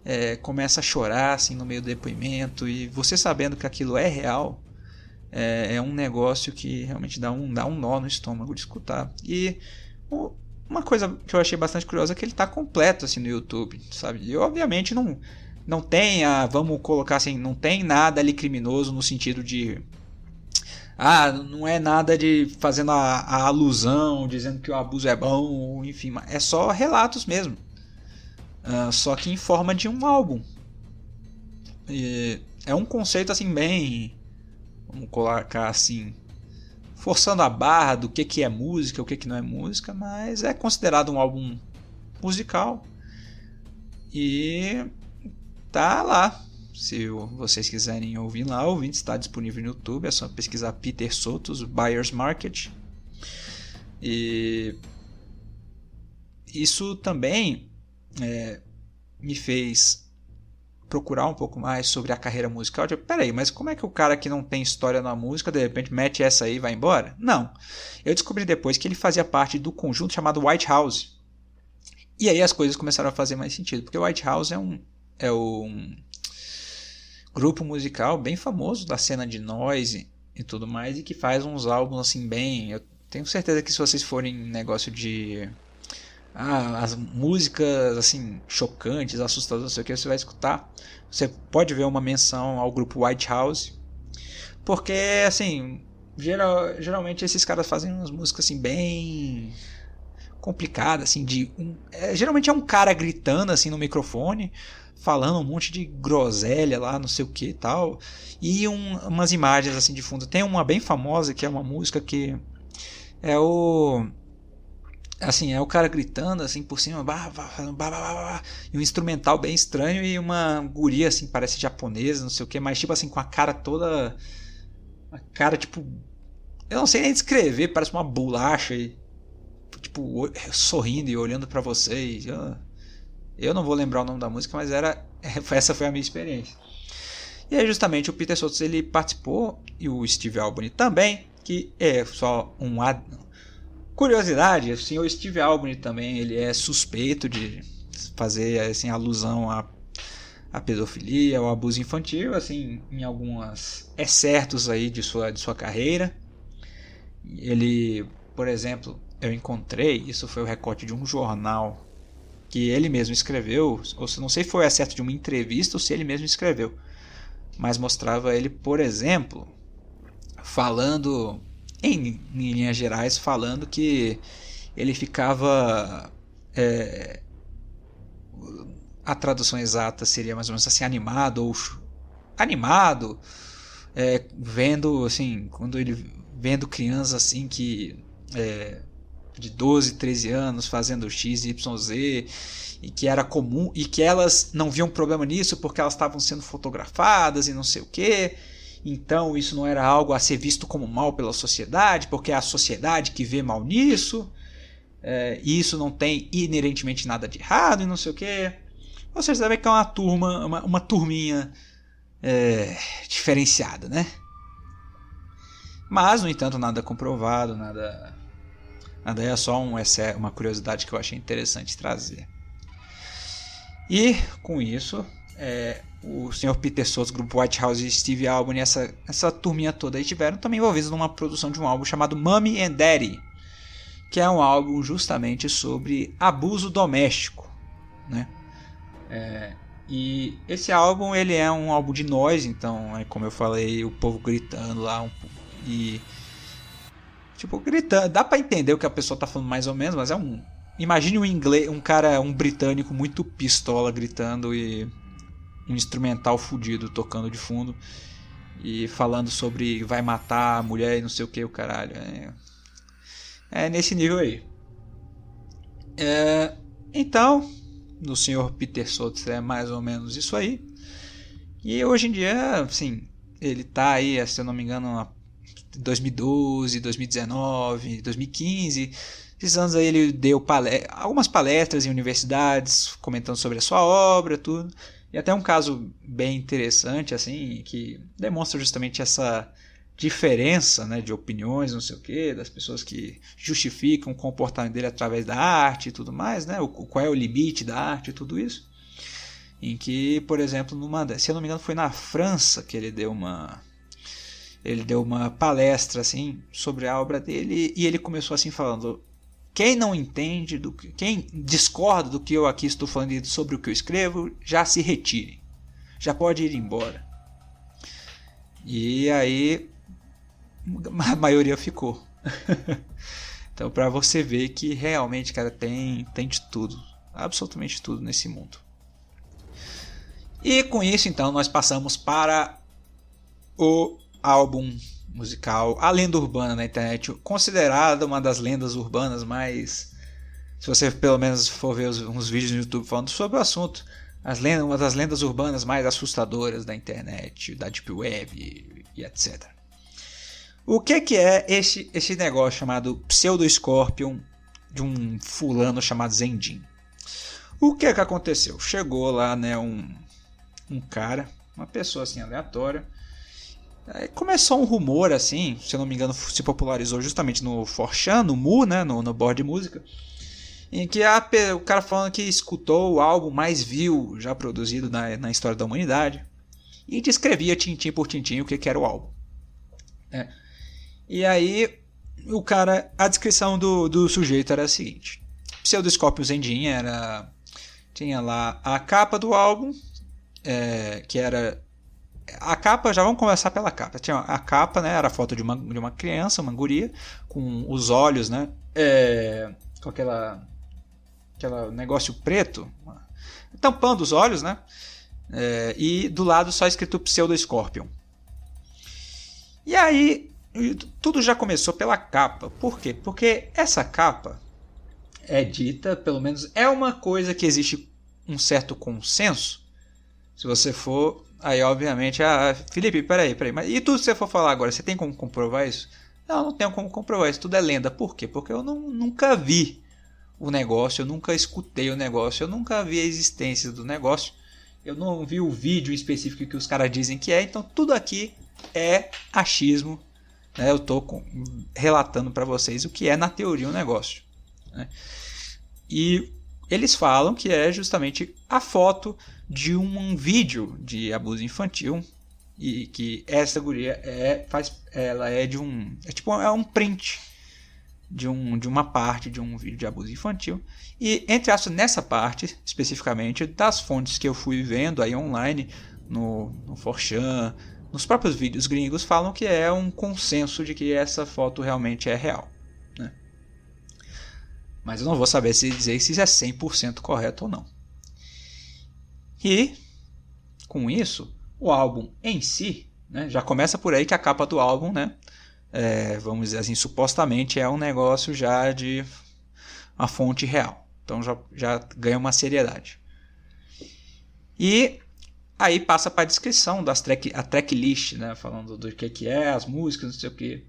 é, começa a chorar assim no meio do depoimento e você sabendo que aquilo é real é, é, um negócio que realmente dá um, dá um nó no estômago de escutar e o, uma coisa que eu achei bastante curiosa é que ele está completo assim no YouTube sabe e obviamente não não tem a vamos colocar assim não tem nada ali criminoso no sentido de ah, não é nada de fazendo a, a alusão, dizendo que o abuso é bom, enfim, é só relatos mesmo. Uh, só que em forma de um álbum. E é um conceito assim bem, vamos colocar assim, forçando a barra do que, que é música, o que, que não é música, mas é considerado um álbum musical e tá lá. Se vocês quiserem ouvir lá, o vídeo está disponível no YouTube, é só pesquisar Peter Sotos Buyer's Market. E isso também é, me fez procurar um pouco mais sobre a carreira musical. Tipo, peraí, mas como é que o cara que não tem história na música, de repente mete essa aí e vai embora? Não. Eu descobri depois que ele fazia parte do conjunto chamado White House. E aí as coisas começaram a fazer mais sentido, porque o White House é um, é um grupo musical bem famoso da cena de noise e tudo mais, e que faz uns álbuns assim bem. Eu tenho certeza que se vocês forem negócio de ah, as músicas assim chocantes, assustadoras, não sei o que você vai escutar, você pode ver uma menção ao grupo White House, porque assim, geral, geralmente esses caras fazem umas músicas assim bem complicadas, assim de um, é, geralmente é um cara gritando assim no microfone, falando um monte de groselha lá, não sei o que tal, e um, umas imagens assim de fundo. Tem uma bem famosa que é uma música que é o assim, é o cara gritando assim por cima, bah, bah, bah, e um instrumental bem estranho e uma guria assim, parece japonesa, não sei o que, mas tipo assim, com a cara toda. A cara tipo. Eu não sei nem descrever, parece uma bolacha e. tipo, sorrindo e olhando para vocês. Eu, eu não vou lembrar o nome da música, mas era essa foi a minha experiência. E aí justamente o Peter Sotos ele participou e o Steve Albany também, que é só um curiosidade, assim, o Steve Albany também ele é suspeito de fazer assim alusão a pedofilia, o abuso infantil, assim, em algumas excertos aí de sua, de sua carreira. Ele, por exemplo, eu encontrei, isso foi o recorte de um jornal que ele mesmo escreveu, ou se não sei se foi excerto de uma entrevista ou se ele mesmo escreveu, mas mostrava ele, por exemplo, falando em, em linhas gerais, falando que ele ficava é, a tradução exata seria mais ou menos assim animado ou animado é, vendo assim quando ele vendo crianças assim que é, de 12, 13 anos fazendo X, Y, Z e que era comum e que elas não viam problema nisso porque elas estavam sendo fotografadas e não sei o que. Então isso não era algo a ser visto como mal pela sociedade, porque é a sociedade que vê mal nisso. É, e isso não tem inerentemente nada de errado e não sei o que. Vocês devem que é uma turma, uma, uma turminha é, diferenciada, né? Mas, no entanto, nada comprovado, nada. Nada é só um, uma curiosidade que eu achei interessante trazer. E com isso, é, o Sr. Peter Soto, grupo White House e Steve Albany, essa, essa turminha toda aí tiveram também envolvidos numa produção de um álbum chamado Mummy and Daddy, que é um álbum justamente sobre abuso doméstico, né? É, e esse álbum ele é um álbum de noise, então é como eu falei, o povo gritando lá um, e tipo gritando, dá para entender o que a pessoa tá falando mais ou menos, mas é um imagine um inglês, um cara, um britânico muito pistola gritando e um instrumental fudido tocando de fundo e falando sobre vai matar a mulher e não sei o que o caralho. É, é nesse nível aí. É, então, do senhor Peter Sotos é mais ou menos isso aí. E hoje em dia, assim, ele tá aí, se eu não me engano, 2012, 2019, 2015. Esses anos aí ele deu algumas palestras em universidades comentando sobre a sua obra, tudo. E até um caso bem interessante, assim, que demonstra justamente essa diferença né, de opiniões, não sei o que, das pessoas que justificam o comportamento dele através da arte e tudo mais, né, o, qual é o limite da arte e tudo isso. Em que, por exemplo, numa, se eu não me engano, foi na França que ele deu uma ele deu uma palestra assim sobre a obra dele e ele começou assim falando quem não entende do que, quem discorda do que eu aqui estou falando sobre o que eu escrevo já se retire já pode ir embora e aí a maioria ficou. então, para você ver que realmente, cara, tem, tem de tudo, absolutamente tudo nesse mundo. E com isso, então, nós passamos para o álbum musical A Lenda Urbana na internet, considerada uma das lendas urbanas mais. Se você pelo menos for ver uns vídeos no YouTube falando sobre o assunto, as lendas, uma das lendas urbanas mais assustadoras da internet, da Deep Web e, e etc. O que, que é esse, esse negócio chamado Pseudo Scorpion de um fulano chamado Zendin? O que que aconteceu? Chegou lá, né, um, um cara, uma pessoa assim aleatória. Começou um rumor assim, se eu não me engano, se popularizou justamente no Forchan, no Mu, né, no, no board de música, em que a, o cara falando que escutou o álbum mais vil já produzido na, na história da humanidade e descrevia tintim por tintim o que, que era o álbum. É. E aí, o cara, a descrição do, do sujeito era a seguinte: Pseudoscópio Zendin era. Tinha lá a capa do álbum, é, que era. A capa, já vamos começar pela capa. Tinha a capa, né? Era a foto de uma, de uma criança, uma guria, com os olhos, né? É, com aquela. Aquela negócio preto, tampando os olhos, né? É, e do lado só escrito Pseudo Scorpion. E aí tudo já começou pela capa. Por quê? Porque essa capa é dita, pelo menos é uma coisa que existe um certo consenso. Se você for, aí obviamente, ah, Felipe, peraí, peraí, mas e tudo que você for falar agora, você tem como comprovar isso? Não, não tenho como comprovar, isso tudo é lenda. Por quê? Porque eu não, nunca vi o negócio, eu nunca escutei o negócio, eu nunca vi a existência do negócio, eu não vi o vídeo específico que os caras dizem que é, então tudo aqui é achismo. Né? Eu estou relatando para vocês o que é na teoria o negócio. Né? E eles falam que é justamente a foto de um vídeo de abuso infantil e que essa guria é faz ela é de um é tipo é um print de um de uma parte de um vídeo de abuso infantil e entre aspas nessa parte especificamente das fontes que eu fui vendo aí online no no Forchan nos próprios vídeos gringos falam que é um consenso de que essa foto realmente é real né? mas eu não vou saber se dizer se isso é 100% correto ou não e com isso o álbum em si, né, já começa por aí que a capa do álbum, né, é, vamos dizer assim, supostamente é um negócio já de uma fonte real. Então já, já ganha uma seriedade. E aí passa para a descrição das track, a tracklist, né, falando do que, que é, as músicas, não sei o que.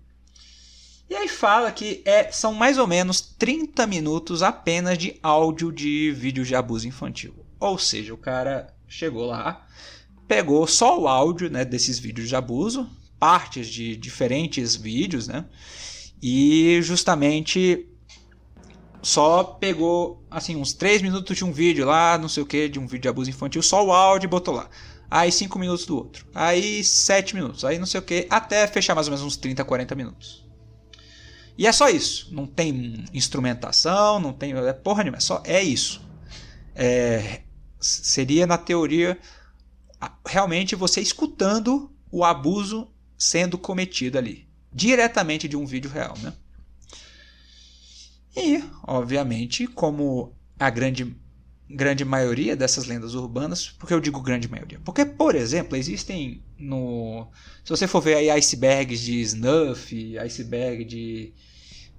E aí fala que é, são mais ou menos 30 minutos apenas de áudio de vídeo de abuso infantil. Ou seja, o cara chegou lá, pegou só o áudio né, desses vídeos de abuso, partes de diferentes vídeos, né? E justamente só pegou assim uns 3 minutos de um vídeo lá, não sei o que, de um vídeo de abuso infantil, só o áudio e botou lá. Aí 5 minutos do outro. Aí 7 minutos. Aí não sei o que, até fechar mais ou menos uns 30, 40 minutos. E é só isso. Não tem instrumentação, não tem é porra nenhuma, é só é isso. É, seria na teoria realmente você escutando o abuso sendo cometido ali, diretamente de um vídeo real, né? E, obviamente, como a grande grande maioria dessas lendas urbanas, porque eu digo grande maioria? Porque, por exemplo, existem no se você for ver aí icebergs de snuff, iceberg de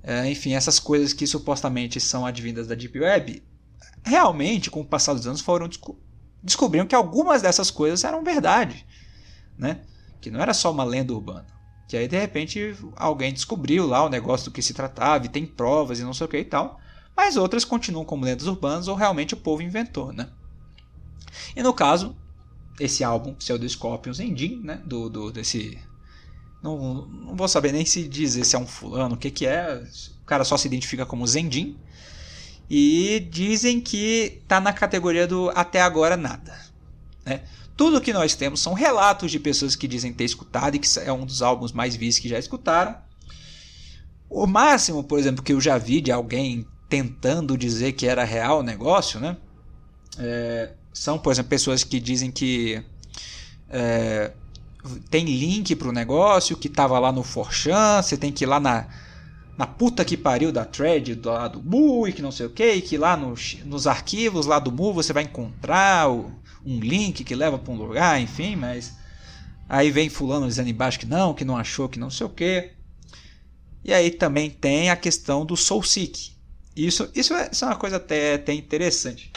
é, enfim, essas coisas que supostamente são advindas da deep web, realmente, com o passar dos anos, foram descobriram que algumas dessas coisas eram verdade, né? Que não era só uma lenda urbana. Que aí de repente alguém descobriu lá o negócio do que se tratava e tem provas e não sei o que e tal. Mas outras continuam como lendas urbanas ou realmente o povo inventou, né? E no caso, esse álbum Pseudo Scorpions Ending, né? Do, do, desse. Não, não vou saber nem se dizer se é um fulano, o que, que é. O cara só se identifica como Zendin. E dizem que está na categoria do até agora nada. Né? Tudo que nós temos são relatos de pessoas que dizem ter escutado e que é um dos álbuns mais vistos que já escutaram. O máximo, por exemplo, que eu já vi de alguém tentando dizer que era real o negócio, né? É, são, por exemplo, pessoas que dizem que é, tem link para o negócio, que estava lá no Forchan, você tem que ir lá na, na puta que pariu da thread do lado do Mu e que não sei o que, que lá nos, nos arquivos lá do Mu você vai encontrar o, um link que leva para um lugar, enfim, mas aí vem fulano dizendo embaixo que não, que não achou, que não sei o que. E aí também tem a questão do SoulSeek. Isso, isso, é, isso é uma coisa até, até interessante.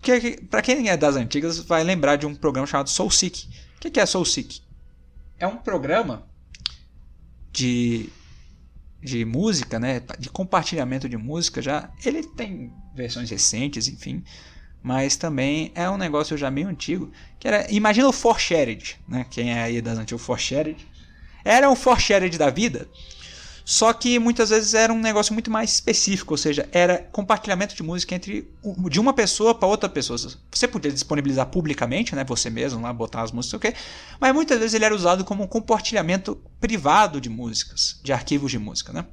Porque para quem é das antigas vai lembrar de um programa chamado SoulSeek. O que é SoulSeek? É um programa de de música, né, de compartilhamento de música já, ele tem versões recentes, enfim, mas também é um negócio já meio antigo, que era, imagina o ForShared, né, quem é aí das antigas, o ForShared, era um ForShared da vida, só que muitas vezes era um negócio muito mais específico, ou seja, era compartilhamento de música entre de uma pessoa para outra pessoa. Você podia disponibilizar publicamente, né, você mesmo lá botar as músicas, ok? Mas muitas vezes ele era usado como um compartilhamento privado de músicas, de arquivos de música, né?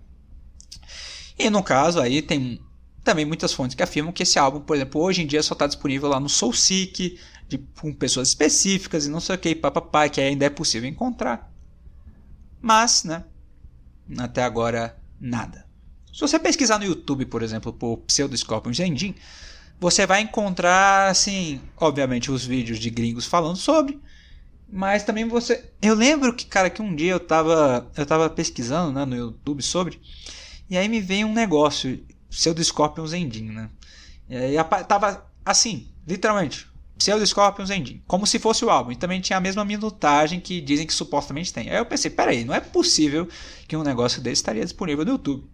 E no caso aí tem também muitas fontes que afirmam que esse álbum, por exemplo, hoje em dia só está disponível lá no SoulSeek, de, com pessoas específicas e não sei o que, papapá, que ainda é possível encontrar. Mas, né, até agora, nada. Se você pesquisar no YouTube, por exemplo, por Pseudoscorpions Engine, você vai encontrar, assim, obviamente, os vídeos de gringos falando sobre, mas também você. Eu lembro que, cara, que um dia eu tava, eu tava pesquisando né, no YouTube sobre, e aí me veio um negócio, Pseudoscorpions Engine, né? E aí tava assim, literalmente, Pseudo Scorpions Engine, como se fosse o álbum. E também tinha a mesma minutagem que dizem que supostamente tem. Aí eu pensei, peraí, não é possível que um negócio desse estaria disponível no YouTube.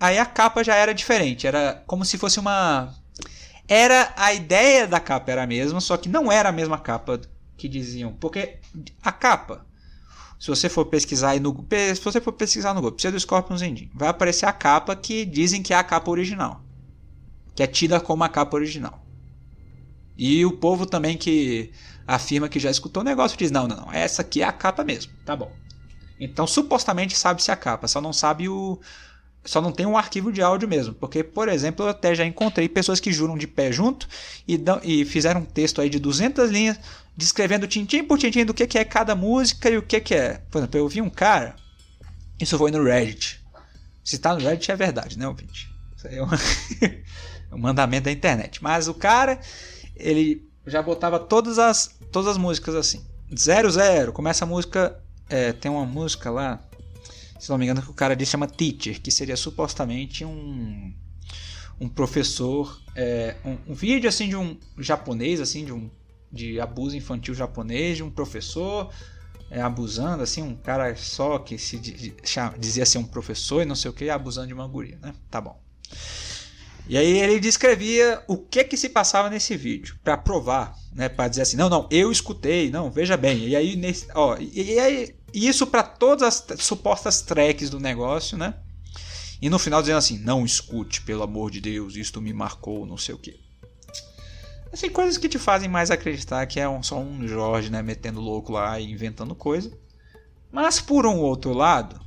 Aí a capa já era diferente, era como se fosse uma. Era a ideia da capa era a mesma, só que não era a mesma capa que diziam. Porque a capa, se você for pesquisar aí no se você for pesquisar no Google, Pseudo Scorpions Engine, vai aparecer a capa que dizem que é a capa original. Que é tida como a capa original. E o povo também que afirma que já escutou o negócio diz: não, não, não, essa aqui é a capa mesmo. Tá bom. Então, supostamente sabe-se a capa, só não sabe o. Só não tem um arquivo de áudio mesmo. Porque, por exemplo, eu até já encontrei pessoas que juram de pé junto e, dão, e fizeram um texto aí de 200 linhas descrevendo tintim por tintim do que, que é cada música e o que, que é. Por exemplo, eu vi um cara. Isso foi no Reddit. Se tá no Reddit é verdade, né, ouvinte? Isso aí é um, é um mandamento da internet. Mas o cara ele já botava todas as, todas as músicas assim. Zero, zero. Começa a música. É, tem uma música lá, se não me engano, que o cara diz chama Teacher, que seria supostamente um um professor, é, um, um, vídeo assim de um japonês, assim de um de abuso infantil japonês, de um professor é, abusando, assim, um cara só que se dizia ser um professor e não sei o que, abusando de uma guria, né? Tá bom. E aí ele descrevia o que que se passava nesse vídeo para provar, né, para dizer assim, não, não, eu escutei, não, veja bem. E aí nesse, ó, e, e aí isso para todas as supostas tracks do negócio, né? E no final dizendo assim, não escute, pelo amor de Deus, isto me marcou, não sei o que. Assim, coisas que te fazem mais acreditar que é um, só um Jorge, né, metendo louco lá e inventando coisa. Mas por um outro lado,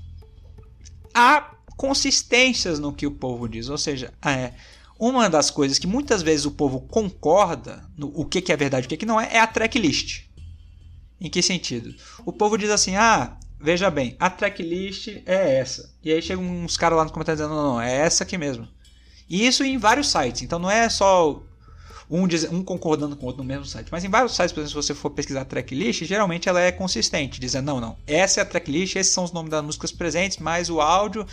há consistências no que o povo diz. Ou seja, é, uma das coisas que muitas vezes o povo concorda no o que, que é verdade e o que, que não é, é a tracklist. Em que sentido? O povo diz assim: ah, veja bem, a tracklist é essa. E aí chegam uns caras lá no comentário dizendo: não, não, é essa aqui mesmo. E isso em vários sites. Então não é só um, um, concordando com o outro no mesmo site. Mas em vários sites, por exemplo, se você for pesquisar tracklist, geralmente ela é consistente, dizendo, não, não, essa é a tracklist, esses são os nomes das músicas presentes, mas o áudio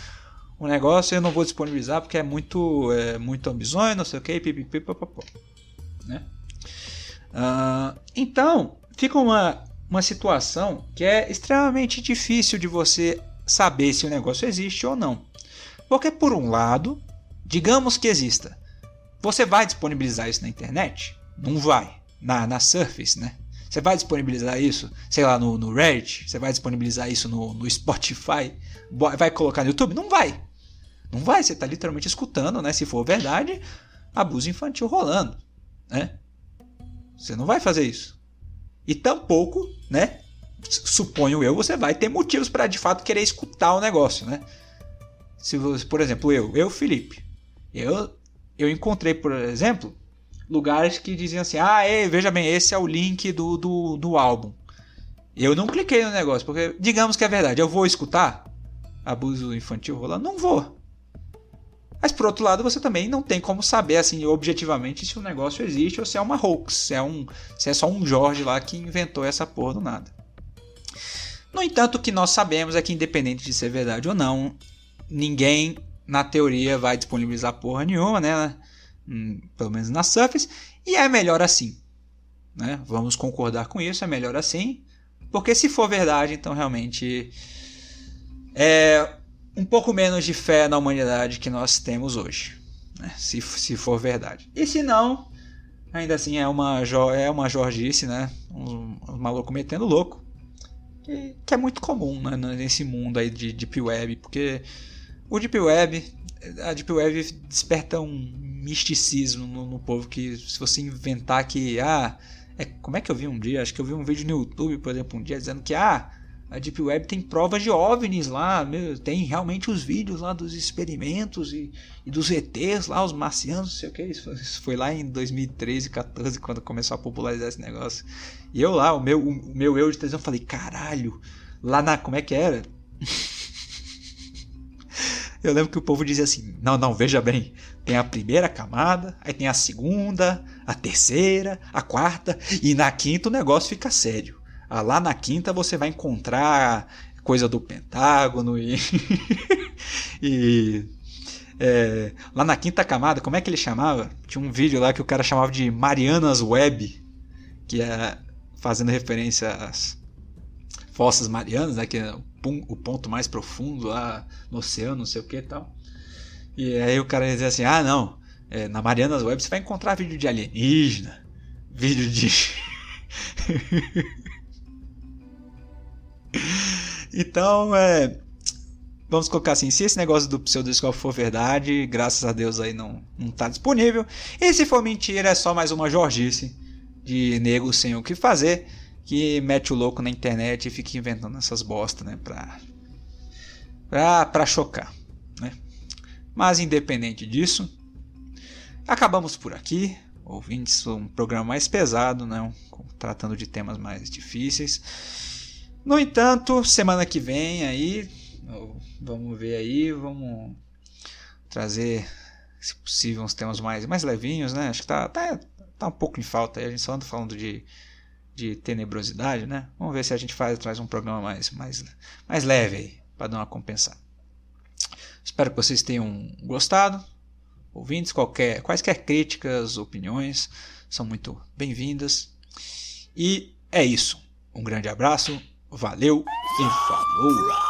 o negócio eu não vou disponibilizar porque é muito, é, muito ambisonho, não sei o que. Né? Uh, então, fica uma, uma situação que é extremamente difícil de você saber se o negócio existe ou não. Porque, por um lado, digamos que exista, você vai disponibilizar isso na internet? Não vai. Na, na Surface, né? Você vai disponibilizar isso, sei lá, no, no Reddit? Você vai disponibilizar isso no, no Spotify? Vai colocar no YouTube? Não vai. Não vai, você está literalmente escutando, né? Se for verdade, abuso infantil rolando, né? Você não vai fazer isso. E tampouco, né? Suponho eu, você vai ter motivos para de fato querer escutar o negócio, né? Se você, por exemplo, eu, eu Felipe, eu eu encontrei, por exemplo, lugares que diziam assim: "Ah, ei, veja bem, esse é o link do, do, do álbum". Eu não cliquei no negócio, porque digamos que é verdade, eu vou escutar abuso infantil rolando? Não vou. Mas por outro lado, você também não tem como saber assim objetivamente se o negócio existe ou se é uma hoax, se é, um, se é só um Jorge lá que inventou essa porra do nada. No entanto, o que nós sabemos é que independente de ser verdade ou não, ninguém na teoria vai disponibilizar porra nenhuma, né? Hum, pelo menos na Surface, e é melhor assim. Né? Vamos concordar com isso, é melhor assim, porque se for verdade, então realmente é, um pouco menos de fé na humanidade que nós temos hoje, né? se, se for verdade. E se não, ainda assim é uma, é uma jorgice, né? Um, um maluco metendo louco. Que, que, é muito comum né? nesse mundo aí de Deep Web, porque o Deep Web, a Deep Web desperta um misticismo no, no povo que se você inventar que, ah, é, como é que eu vi um dia? Acho que eu vi um vídeo no YouTube, por exemplo, um dia dizendo que, ah, a Deep Web tem provas de OVNIs lá, tem realmente os vídeos lá dos experimentos e, e dos ETs lá, os marcianos, não sei o que. Isso foi, lá em 2013, 14, quando começou a popularizar esse negócio. E eu lá, o meu, o meu eu de televisão, falei, caralho, lá na. Como é que era? eu lembro que o povo dizia assim: não, não, veja bem, tem a primeira camada, aí tem a segunda, a terceira, a quarta, e na quinta o negócio fica sério. Ah, lá na quinta você vai encontrar coisa do Pentágono e, e É, lá na quinta camada, como é que ele chamava? Tinha um vídeo lá que o cara chamava de Marianas Web, que é fazendo referência às fossas marianas, né, que é o ponto mais profundo lá no oceano, não sei o que e tal. E aí o cara dizia assim: ah, não, é, na Marianas Web você vai encontrar vídeo de alienígena, vídeo de. então, é, vamos colocar assim, se esse negócio do pseudoscope for verdade, graças a Deus aí não, não tá disponível. E se for mentira, é só mais uma jorgice de nego sem o que fazer, que mete o louco na internet e fica inventando essas bosta, né, pra, pra, pra chocar, né. Mas independente disso, acabamos por aqui. Ouvintes, um programa mais pesado, né, tratando de temas mais difíceis. No entanto, semana que vem aí Vamos ver aí, vamos trazer, se possível, uns temas mais, mais levinhos, né? Acho que tá, tá, tá um pouco em falta aí. A gente só anda falando de, de tenebrosidade, né? Vamos ver se a gente faz, traz um programa mais, mais, mais leve aí, para dar uma compensada. Espero que vocês tenham gostado. Ouvintes, qualquer, quaisquer críticas, opiniões são muito bem-vindas. E é isso. Um grande abraço, valeu e falou!